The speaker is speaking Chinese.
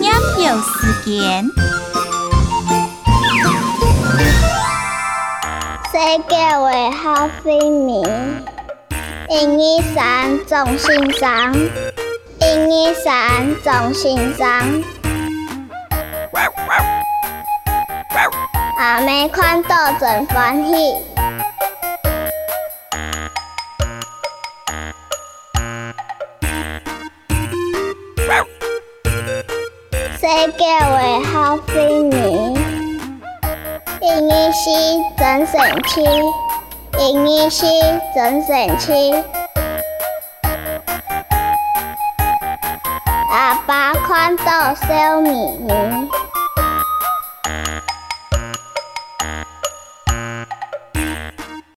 念有时间，谁给我好飞名？一二三，总心脏，一二三，总心脏。阿妹看到真欢喜。世界为好非米，一二四真神奇，一二四真神奇。阿爸看到笑眯眯。